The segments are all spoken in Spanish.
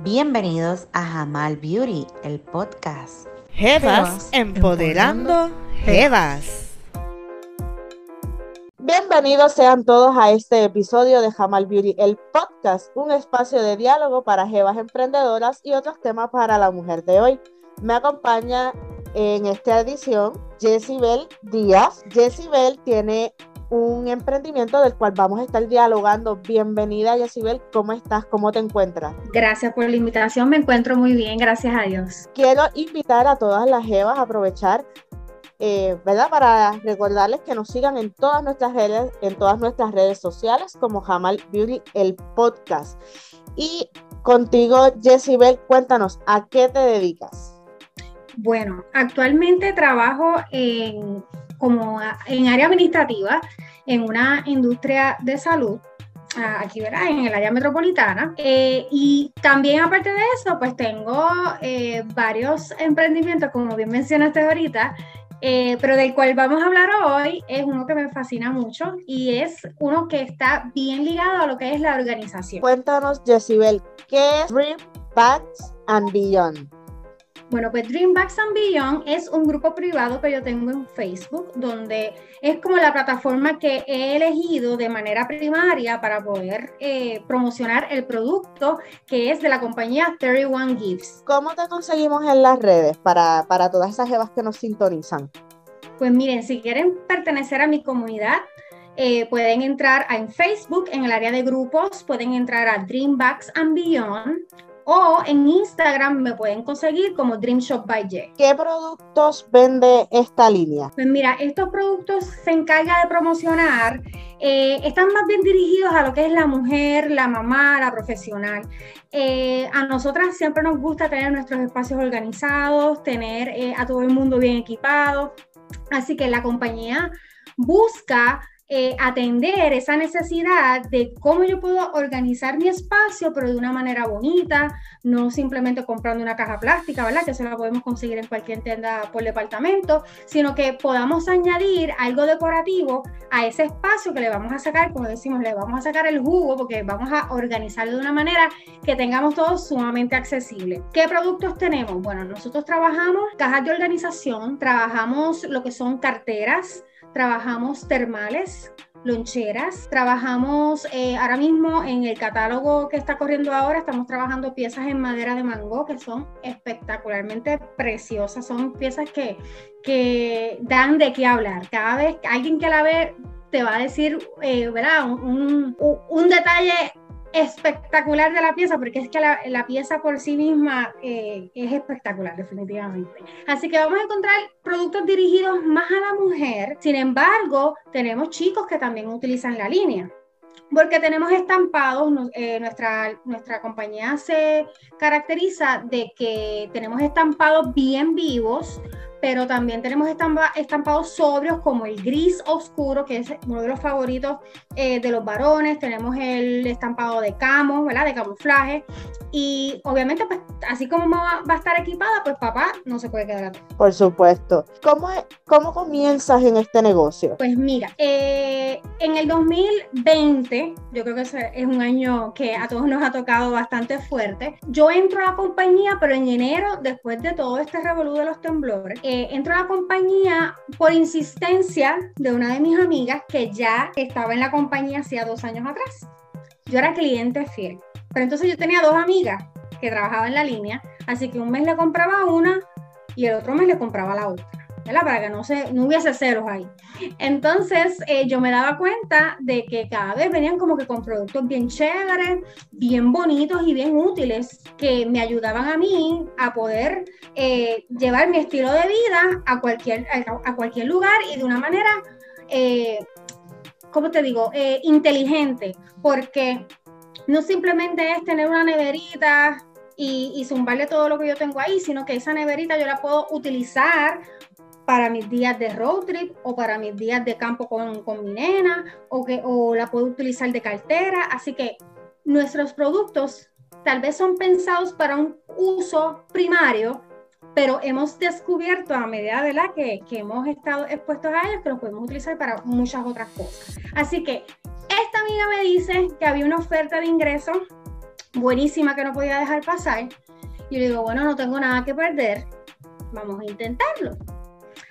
Bienvenidos a Jamal Beauty, el podcast. Jevas empoderando Jevas. Bienvenidos sean todos a este episodio de Jamal Beauty, el podcast, un espacio de diálogo para jevas emprendedoras y otros temas para la mujer de hoy. Me acompaña en esta edición Bell Díaz. Bell tiene un emprendimiento del cual vamos a estar dialogando. Bienvenida, Yacibel. ¿Cómo estás? ¿Cómo te encuentras? Gracias por la invitación. Me encuentro muy bien, gracias a Dios. Quiero invitar a todas las jevas a aprovechar, eh, ¿verdad? Para recordarles que nos sigan en todas nuestras redes, en todas nuestras redes sociales como Jamal Beauty, el podcast. Y contigo, Jessibel, cuéntanos, ¿a qué te dedicas? Bueno, actualmente trabajo en como en área administrativa en una industria de salud aquí ¿verdad? en el área metropolitana. Eh, y también aparte de eso, pues tengo eh, varios emprendimientos, como bien mencionaste ahorita, eh, pero del cual vamos a hablar hoy es uno que me fascina mucho y es uno que está bien ligado a lo que es la organización. Cuéntanos, Jessibel, ¿qué es Dream Packs and Beyond? Bueno, pues Dreambacks and Beyond es un grupo privado que yo tengo en Facebook, donde es como la plataforma que he elegido de manera primaria para poder eh, promocionar el producto que es de la compañía 31 Gifts. ¿Cómo te conseguimos en las redes para, para todas esas jevas que nos sintonizan? Pues miren, si quieren pertenecer a mi comunidad, eh, pueden entrar en Facebook, en el área de grupos, pueden entrar a Dreambacks and Beyond o en Instagram me pueden conseguir como Dream Shop by J. ¿Qué productos vende esta línea? Pues mira, estos productos se encarga de promocionar, eh, están más bien dirigidos a lo que es la mujer, la mamá, la profesional. Eh, a nosotras siempre nos gusta tener nuestros espacios organizados, tener eh, a todo el mundo bien equipado. Así que la compañía busca eh, atender esa necesidad de cómo yo puedo organizar mi espacio, pero de una manera bonita, no simplemente comprando una caja plástica, ¿verdad? Que se la podemos conseguir en cualquier tienda por departamento, sino que podamos añadir algo decorativo a ese espacio que le vamos a sacar, como decimos, le vamos a sacar el jugo porque vamos a organizarlo de una manera que tengamos todo sumamente accesible. ¿Qué productos tenemos? Bueno, nosotros trabajamos cajas de organización, trabajamos lo que son carteras, trabajamos termales, loncheras, trabajamos eh, ahora mismo en el catálogo que está corriendo ahora, estamos trabajando piezas en madera de mango que son espectacularmente preciosas, son piezas que, que dan de qué hablar. Cada vez alguien que la ve te va a decir, eh. Un, un, un detalle espectacular de la pieza, porque es que la, pieza por sí misma eh, es espectacular, definitivamente. Así que vamos a encontrar productos dirigidos más a la mujer, sin embargo, tenemos chicos que también utilizan la línea. Porque tenemos estampados, eh, nuestra, nuestra compañía se caracteriza de que tenemos estampados bien vivos, pero también tenemos estampados sobrios como el gris oscuro, que es uno de los favoritos eh, de los varones. Tenemos el estampado de camo, ¿verdad? De camuflaje. Y obviamente, pues, así como va, a estar equipada, pues papá no se puede quedar atrás. Por supuesto. ¿Cómo, cómo comienzas en este negocio? Pues mira, eh, en el 2020, yo creo que es un año que a todos nos ha tocado bastante fuerte. Yo entro a la compañía, pero en enero, después de todo este revolú de los temblores, eh, entro a la compañía por insistencia de una de mis amigas que ya estaba en la compañía hacía dos años atrás. Yo era cliente fiel. Pero entonces yo tenía dos amigas que trabajaban en la línea, así que un mes le compraba una y el otro mes le compraba la otra. Para que no, se, no hubiese ceros ahí. Entonces, eh, yo me daba cuenta de que cada vez venían como que con productos bien chéveres, bien bonitos y bien útiles, que me ayudaban a mí a poder eh, llevar mi estilo de vida a cualquier, a, cualquier lugar y de una manera, eh, ¿cómo te digo?, eh, inteligente, porque no simplemente es tener una neverita y, y, zumbarle todo lo que yo tengo ahí, sino que esa neverita yo la puedo utilizar para mis días de road trip o para mis días de campo con, con mi nena o, que, o la puedo utilizar de cartera. Así que nuestros productos tal vez son pensados para un uso primario, pero hemos descubierto a medida de la que, que hemos estado expuestos a ellos que los podemos utilizar para muchas otras cosas. Así que esta amiga me dice que había una oferta de ingreso buenísima que no podía dejar pasar. Y le digo, bueno, no tengo nada que perder, vamos a intentarlo.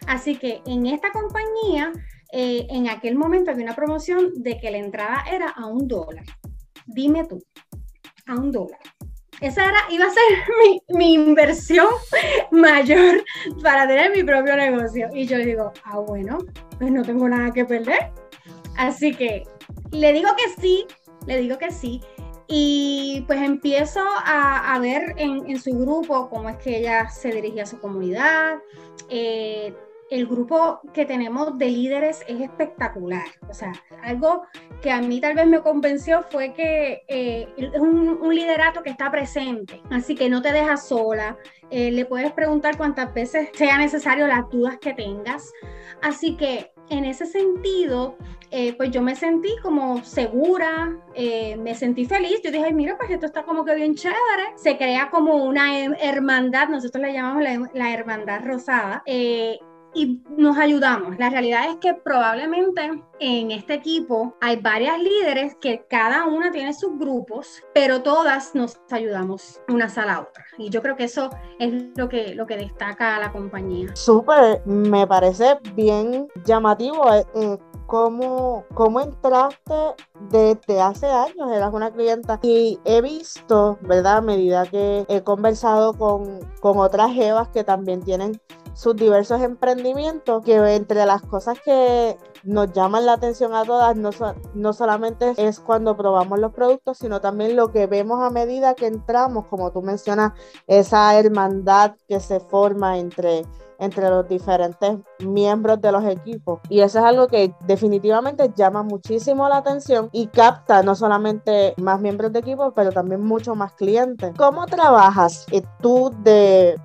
Así que en esta compañía, eh, en aquel momento había una promoción de que la entrada era a un dólar. Dime tú, a un dólar. Esa era, iba a ser mi, mi, inversión mayor para tener mi propio negocio. Y yo le digo, ah, bueno, pues no tengo nada que perder. Así que le digo que sí, le digo que sí. Y pues empiezo a, a ver en, en, su grupo cómo es que ella se dirigía a su comunidad. Eh, el grupo que tenemos de líderes es espectacular. O sea, algo que a mí tal vez me convenció fue que eh, es un, un, liderato que está presente, así que no te dejas sola. Eh, le puedes preguntar cuantas veces sea necesario las dudas que tengas. Así que en ese sentido, eh, pues yo me sentí como segura, eh, me sentí feliz. Yo dije, mira, pues esto está como que bien chévere. Se crea como una hermandad, nosotros le llamamos la, la hermandad rosada. Eh, y nos ayudamos. La realidad es que probablemente en este equipo hay varias líderes que cada una tiene sus grupos, pero todas nos ayudamos unas a la otra. Y yo creo que eso es lo que, lo que destaca a la compañía. Súper, me parece bien llamativo. Eh, cómo, cómo entraste desde hace años, eras una clienta y he visto, ¿verdad? A medida que he conversado con, con otras jevas que también tienen sus diversos emprendimientos, que entre las cosas que nos llaman la atención a todas, no, no solamente es cuando probamos los productos, sino también lo que vemos a medida que entramos, como tú mencionas, esa hermandad que se forma entre entre los diferentes miembros de los equipos. Y eso es algo que definitivamente llama muchísimo la atención y capta no solamente más miembros de equipo, pero también mucho más clientes. ¿Cómo trabajas eh, tú de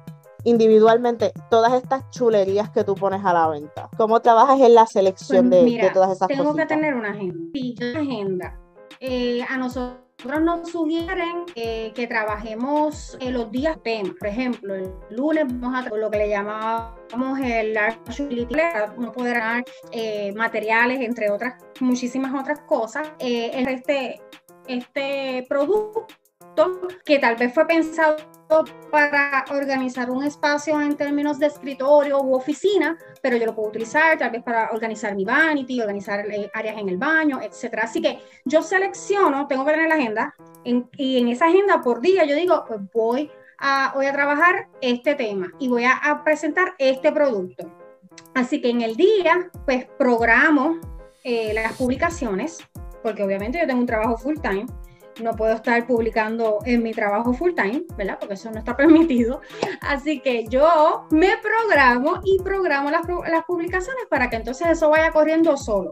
individualmente todas estas chulerías que tú pones a la venta? ¿Cómo trabajas en la selección pues de, mira, de, todas esas tengo cositas? que tener una agenda. Sí, una agenda. Eh, a nosotros nos sugieren eh, que trabajemos en los días temas. Por ejemplo, el lunes vamos a lo que le llamamos el large utility, no poder ganar eh, materiales, entre otras, muchísimas otras cosas. Eh, este, este producto que tal vez fue pensado para organizar un espacio en términos de escritorio u oficina, pero yo lo puedo utilizar tal vez para organizar mi vanity, organizar eh, áreas en el baño, etcétera. Así que yo selecciono, tengo que tener la agenda, en, y en esa agenda por día yo digo, pues voy a, voy a trabajar este tema y voy a, a presentar este producto. Así que en el día, pues programo eh, las publicaciones, porque obviamente yo tengo un trabajo full time no puedo estar publicando en mi trabajo full time, ¿verdad? Porque eso no está permitido. Así que yo me programo y programo las, las publicaciones para que entonces eso vaya corriendo solo.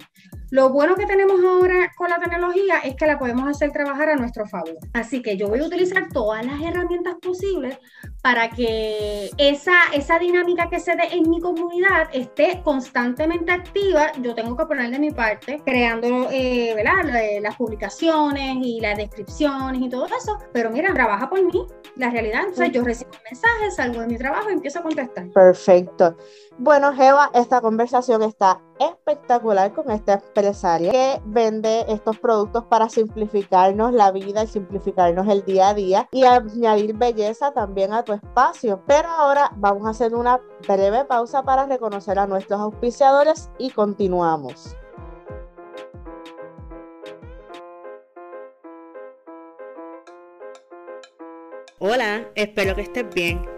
Lo bueno que tenemos ahora con la tecnología es que la podemos hacer trabajar a nuestro favor. Así que yo voy a utilizar todas las herramientas posibles para que esa, esa dinámica que se dé en mi comunidad esté constantemente activa. Yo tengo que poner de mi parte, creando eh, ¿verdad? las publicaciones y las descripciones y todo eso. Pero mira, trabaja por mí. La realidad, sea, yo recibo mensajes, salgo de mi trabajo y empiezo a contestar. Perfecto. Bueno, Jeva, esta conversación está espectacular con esta que vende estos productos para simplificarnos la vida y simplificarnos el día a día y añadir belleza también a tu espacio. Pero ahora vamos a hacer una breve pausa para reconocer a nuestros auspiciadores y continuamos. Hola, espero que estés bien.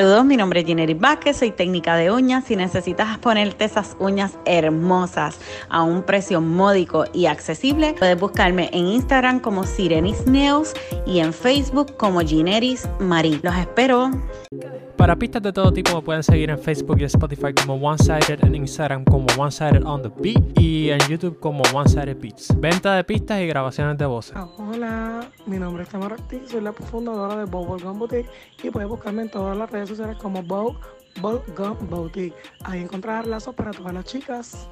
Saludos, mi nombre es Ginery Vázquez, soy técnica de uñas. Si necesitas ponerte esas uñas hermosas a un precio módico y accesible, puedes buscarme en Instagram como Sirenis Nails y en Facebook como Gineris Marie. Los espero. Para pistas de todo tipo me pueden seguir en Facebook y Spotify como One Sided, en Instagram como One Sided on the Beat y en YouTube como One Sided Beats. Venta de pistas y grabaciones de voces. Ah, hola, mi nombre es Tamara Ortiz, soy la fundadora de Gum Boutique y puedes buscarme en todas las redes sociales como Gum Boutique. Ahí encontrarás lazos para todas las chicas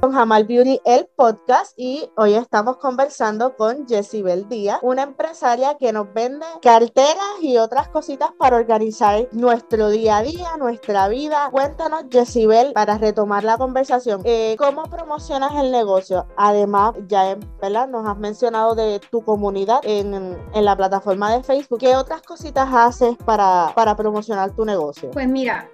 con Jamal Beauty, el podcast, y hoy estamos conversando con Jessibel Díaz, una empresaria que nos vende carteras y otras cositas para organizar nuestro día a día, nuestra vida. Cuéntanos, Jessibel, para retomar la conversación, eh, ¿cómo promocionas el negocio? Además, ya ¿verdad? nos has mencionado de tu comunidad en, en la plataforma de Facebook. ¿Qué otras cositas haces para, para promocionar tu negocio? Pues mira,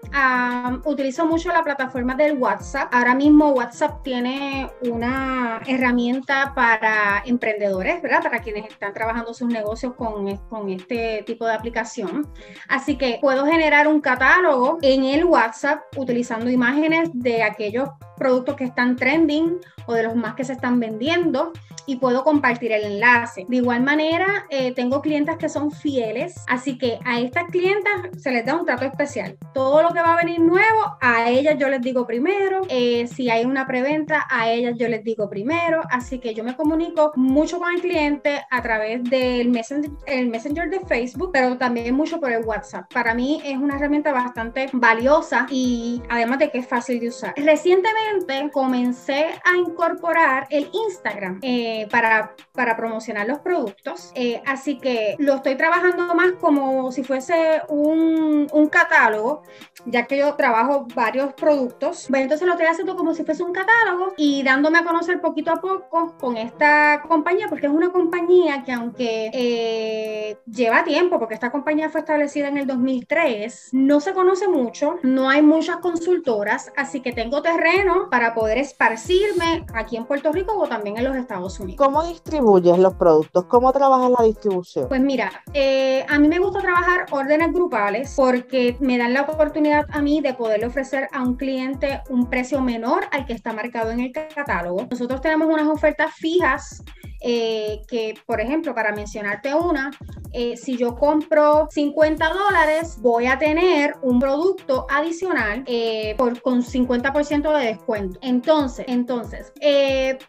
utilizo mucho la plataforma del WhatsApp. Ahora mismo WhatsApp tiene tiene una herramienta para emprendedores, ¿verdad? Para quienes están trabajando sus negocios con, con este tipo de aplicación. Así que puedo generar un catálogo en el WhatsApp utilizando imágenes de aquellos productos que están trending o de los más que se están vendiendo y puedo compartir el enlace. De igual manera, eh, tengo clientes que son fieles, así que a estas clientas se les da un trato especial. Todo lo que va a venir nuevo, a ellas yo les digo primero. Eh, si hay una preventa, a ellas yo les digo primero. Así que yo me comunico mucho con el cliente a través del messenger, el messenger de Facebook, pero también mucho por el WhatsApp. Para mí es una herramienta bastante valiosa y además de que es fácil de usar. Recientemente comencé a incorporar el Instagram. Eh, eh, para, para promocionar los productos. Eh, así que lo estoy trabajando más como si fuese un, un, catálogo, ya que yo trabajo varios productos. Bueno, entonces lo estoy haciendo como si fuese un catálogo y dándome a conocer poquito a poco con esta compañía, porque es una compañía que aunque eh, lleva tiempo, porque esta compañía fue establecida en el 2003, no se conoce mucho, no hay muchas consultoras, así que tengo terreno para poder esparcirme aquí en Puerto Rico o también en los Estados Unidos. ¿Cómo distribuyes los productos? ¿Cómo trabajas la distribución? Pues mira, eh, a mí me gusta trabajar órdenes grupales porque me dan la oportunidad a mí de poderle ofrecer a un cliente un precio menor al que está marcado en el catálogo. Nosotros tenemos unas ofertas fijas eh, que, por ejemplo, para mencionarte una, eh, si yo compro 50 dólares, voy a tener un producto adicional eh, por, con 50% de descuento. Entonces, entonces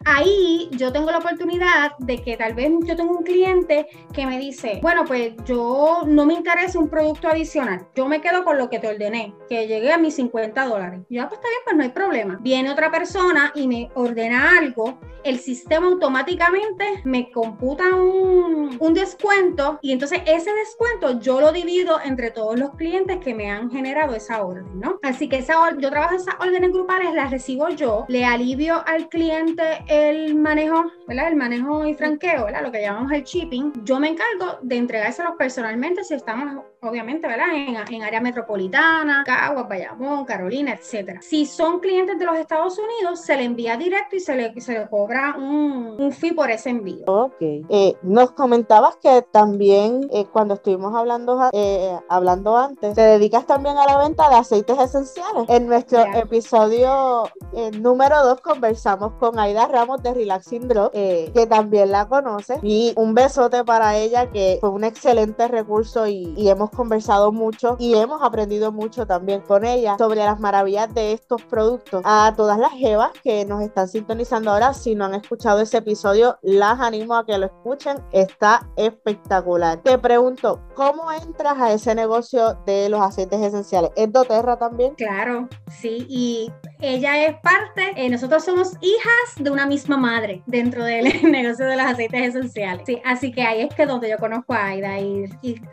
ahí yo tengo la oportunidad de que tal vez yo tengo un cliente que me dice, bueno, pues yo no me interesa un producto adicional, yo me quedo con lo que te ordené, que llegue a mis 50 dólares. Ya, ah, pues está bien, pues no hay problema. Viene otra persona y me ordena algo, el sistema automáticamente me computa un, un, descuento y entonces ese descuento yo lo divido entre todos los clientes que me han generado esa orden, ¿no? Así que esa, yo trabajo esas órdenes grupales, las recibo yo, le alivio al cliente el manejo, ¿verdad? El manejo y franqueo, ¿verdad? Lo que llamamos el shipping. Yo me encargo de entregárselos personalmente si estamos, obviamente, ¿verdad? En, en área metropolitana, Caguas, Bayamón, Carolina, etcétera. Si son clientes de los Estados Unidos, se le envía directo y se le, se le cobra un, un fee por ese envío. Ok. Eh, nos comentabas que también eh, cuando estuvimos hablando, eh, hablando antes, te dedicas también a la venta de aceites esenciales. En nuestro episodio número 2 conversamos con Aida Ramos de Relaxing Drop, que también la conoce. Y un besote para ella, que fue un excelente recurso y, y hemos conversado mucho y hemos aprendido mucho también con ella sobre las maravillas de estos productos. A todas las jevas que nos están sintonizando ahora, si no han escuchado ese episodio, las animo a que lo escuchen, está espectacular. Te pregunto, ¿cómo entras a ese negocio de los aceites esenciales? ¿Es doTERRA también? Claro, sí, y ella es parte, eh, nosotros somos hijas de una misma madre dentro del negocio de los aceites esenciales. Sí, así que ahí es que donde yo conozco a Aida. Y,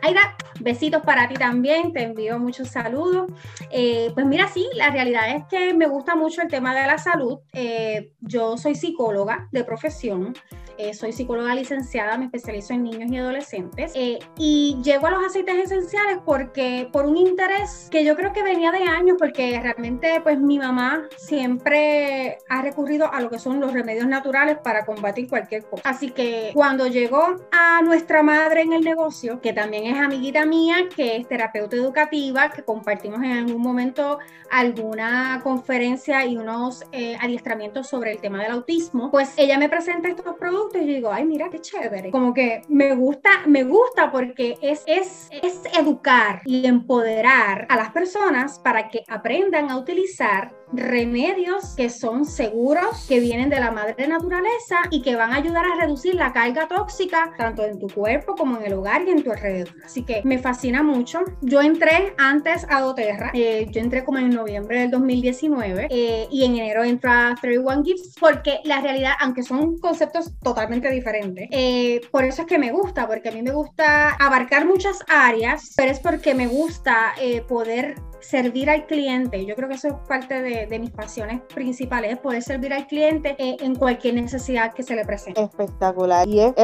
Aida, besitos para ti también, te envío muchos saludos. Eh, pues mira, sí, la realidad es que me gusta mucho el tema de la salud. Eh, yo soy psicóloga de profesión. Eh, soy psicóloga licenciada, me especializo en niños y adolescentes eh, y llego a los aceites esenciales porque por un interés que yo creo que venía de años, porque realmente pues mi mamá siempre ha recurrido a lo que son los remedios naturales para combatir cualquier cosa. Así que cuando llegó a nuestra madre en el negocio, que también es amiguita mía, que es terapeuta educativa, que compartimos en algún momento alguna conferencia y unos eh, adiestramientos sobre el tema del autismo, pues ella me presenta estos productos y yo digo, ay, mira qué chévere. Como que me gusta, me gusta porque es, es, es educar y empoderar a las personas para que aprendan a utilizar remedios que son seguros, que vienen de la madre naturaleza y que van a ayudar a reducir la carga tóxica tanto en tu cuerpo como en el hogar y en tu alrededor. Así que me fascina mucho. Yo entré antes a doTERRA, eh, yo entré como en noviembre del 2019 eh, y en enero entro a 31 Gifts porque la realidad, aunque son conceptos totalmente diferentes, eh, por eso es que me gusta, porque a mí me gusta abarcar muchas áreas, pero es porque me gusta poder servir al cliente. Yo creo que eso es parte de, mis pasiones principales, es poder servir al cliente eh, en cualquier necesidad que se le presente. Espectacular. Y es,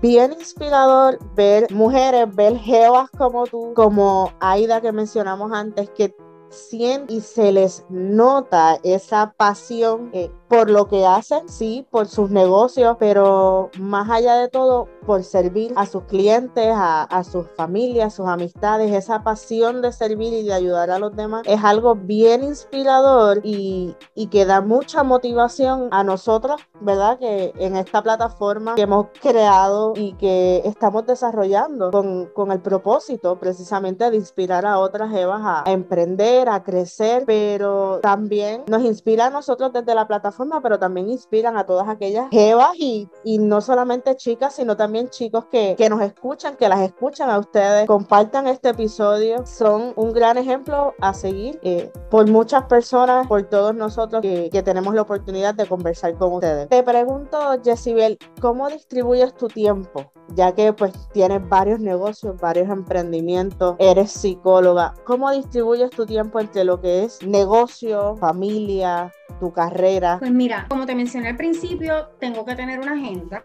bien inspirador ver mujeres, ver jevas como tú, como Aida que mencionamos antes, que sienten y se les nota esa pasión eh, por lo que hacen, sí, por sus negocios, pero más allá de todo, por servir a sus clientes, a, sus familias, sus amistades, esa pasión de servir y de ayudar a los demás es algo bien inspirador y, y que da mucha motivación a nosotros, ¿verdad? Que en esta plataforma que hemos creado y que estamos desarrollando con, con el propósito precisamente de inspirar a otras Evas a, a emprender, a crecer, pero también nos inspira a nosotros desde la plataforma pero también inspiran a todas aquellas jevas y, y no solamente chicas, sino también chicos que, que, nos escuchan, que las escuchan a ustedes, compartan este episodio, son un gran ejemplo a seguir eh, por muchas personas, por todos nosotros que, que, tenemos la oportunidad de conversar con ustedes. Te pregunto, Jessibel, ¿cómo distribuyes tu tiempo? Ya que pues tienes varios negocios, varios emprendimientos, eres psicóloga, ¿cómo distribuyes tu tiempo entre lo que es negocio, familia, tu carrera? Pues mira, como te mencioné al principio, tengo que tener una agenda.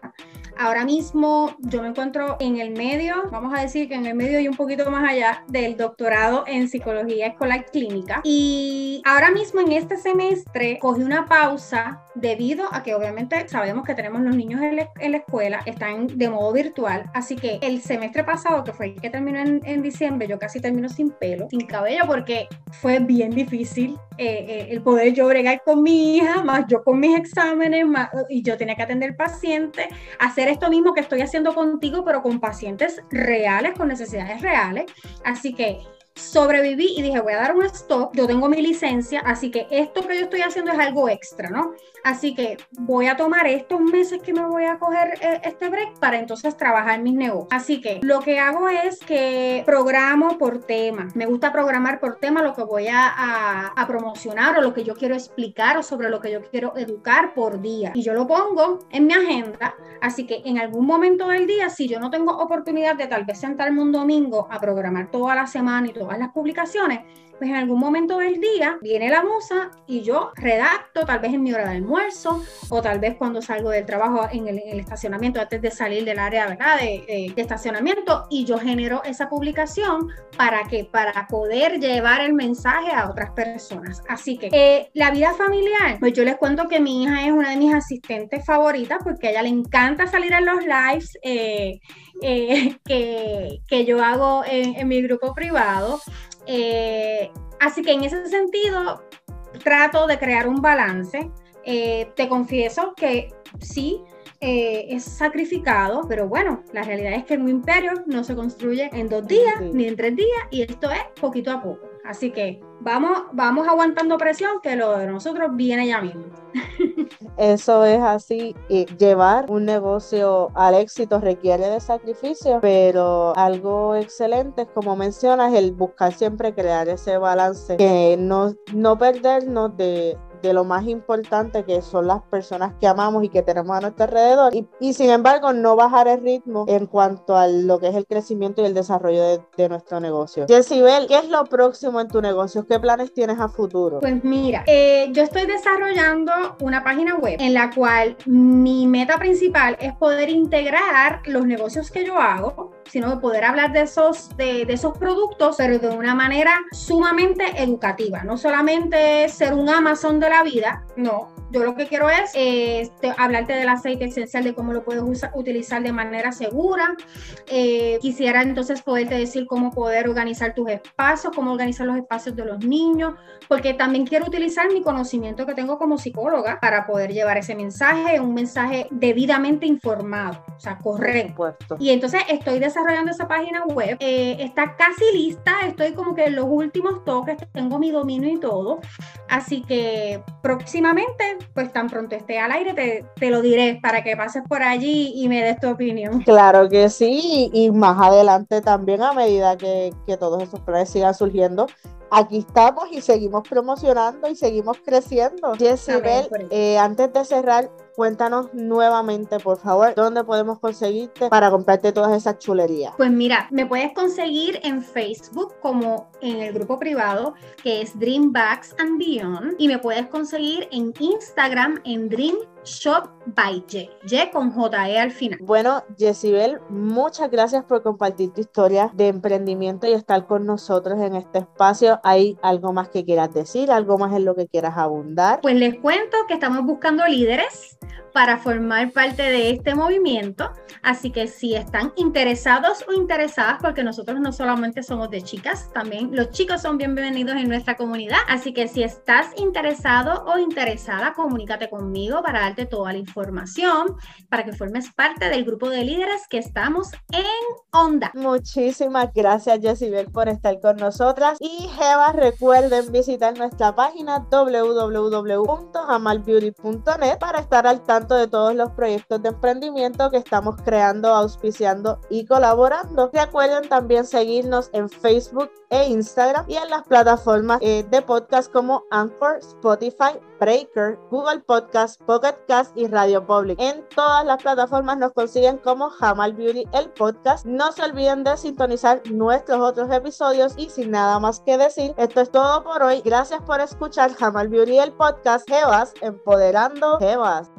Ahora mismo yo me encuentro en el medio, vamos a decir que en el medio y un poquito más allá del doctorado en psicología escolar clínica. Y ahora mismo en este semestre cogí una pausa debido a que obviamente sabemos que tenemos los niños en la, escuela, están de modo virtual. Así que el semestre pasado, que fue el que terminó en, diciembre, yo casi termino sin pelo, sin cabello, porque fue bien difícil eh, eh, el poder yo bregar con mi hija, más yo con mis exámenes, y yo tenía que atender pacientes, hacer esto mismo que estoy haciendo contigo, pero con pacientes reales, con necesidades reales. Así que sobreviví y dije, voy a dar un stop, yo tengo mi licencia, así que esto que yo estoy haciendo es algo extra, ¿no? Así que voy a tomar estos meses que me voy a coger eh, este break para entonces trabajar mis negocios. Así que lo que hago es que programo por tema. Me gusta programar por tema lo que voy a, a, promocionar o lo que yo quiero explicar o sobre lo que yo quiero educar por día. Y yo lo pongo en mi agenda. Así que en algún momento del día, si yo no tengo oportunidad de tal vez sentarme un domingo a programar toda la semana y todas las publicaciones, pues en algún momento del día viene la musa y yo redacto, tal vez en mi hora de almuerzo o tal vez cuando salgo del trabajo en el, estacionamiento antes de salir del área ¿verdad? De, estacionamiento y yo genero esa publicación para que para poder llevar el mensaje a otras personas. Así que eh, la vida familiar, pues yo les cuento que mi hija es una de mis asistentes favoritas porque a ella le encanta salir en los lives. Eh, eh, que, que, yo hago en, mi grupo privado. Eh, así que en ese sentido, trato de crear un balance. Eh, te confieso que sí, eh, es sacrificado, pero bueno, la realidad es que un imperio no se construye en dos días ni en tres días y esto es poquito a poco. Así que vamos, vamos aguantando presión que lo de nosotros viene ya mismo. Eso es así. Y llevar un negocio al éxito requiere de sacrificio, pero algo excelente es como mencionas, el buscar siempre crear ese balance, que no, no perdernos de, de lo más importante que son las personas que amamos y que tenemos a nuestro alrededor y, sin embargo no bajar el ritmo en cuanto a lo que es el crecimiento y el desarrollo de, de nuestro negocio. Jessibel, ¿qué es lo próximo en tu negocio? ¿Qué planes tienes a futuro? Pues mira, eh, yo estoy desarrollando una página web en la cual mi meta principal es poder integrar los negocios que yo hago sino de poder hablar de esos, de, de esos productos, pero de una manera sumamente educativa. No solamente ser un Amazon de la vida, no. Yo lo que quiero es eh, hablarte del aceite esencial, de cómo lo puedes utilizar de manera segura. Eh, quisiera entonces poderte decir cómo poder organizar tus espacios, cómo organizar los espacios de los niños, porque también quiero utilizar mi conocimiento que tengo como psicóloga para poder llevar ese mensaje, un mensaje debidamente informado, o sea, correcto. Y entonces estoy desarrollando esa página web, eh, está casi lista, estoy como que en los últimos toques, tengo mi dominio y todo, así que próximamente, pues tan pronto esté al aire, te, te lo diré para que pases por allí y me des tu opinión. Claro que sí, y más adelante también a medida que, que todos esos planes sigan surgiendo, aquí estamos y seguimos promocionando y seguimos creciendo. Jessibel, eh, antes de cerrar, cuéntanos nuevamente, por favor, dónde podemos conseguirte para comprarte todas esas chulerías. Pues mira, me puedes conseguir en Facebook como en el grupo privado que es Dream Bags and Beyond y me puedes conseguir en Instagram en Dream Shop by J, J con JE al final. Bueno, Jessibel, muchas gracias por compartir tu historia de emprendimiento y estar con nosotros en este espacio. ¿Hay algo más que quieras decir? ¿Algo más en lo que quieras abundar? Pues les cuento que estamos buscando líderes para formar parte de este movimiento. Así que si están interesados o interesadas, porque nosotros no solamente somos de chicas, también los chicos son bienvenidos en nuestra comunidad. Así que si estás interesado o interesada, comunícate conmigo para darte toda la información, para que formes parte del grupo de líderes que estamos en Onda. Muchísimas gracias, Jessibel, por estar con nosotras. Y Jeva, recuerden visitar nuestra página www.jamalbeauty.net para estar al tanto de todos los proyectos de emprendimiento que estamos creando, auspiciando y colaborando. Recuerden también seguirnos en Facebook e Instagram y en las plataformas eh, de podcast como Anchor, Spotify, Breaker, Google Podcast, Pocket Cast y Radio Public. En todas las plataformas nos consiguen como Jamal Beauty el podcast. No se olviden de sintonizar nuestros otros episodios y sin nada más que decir, esto es todo por hoy. Gracias por escuchar Jamal Beauty el podcast. Jebas, empoderando Jebas.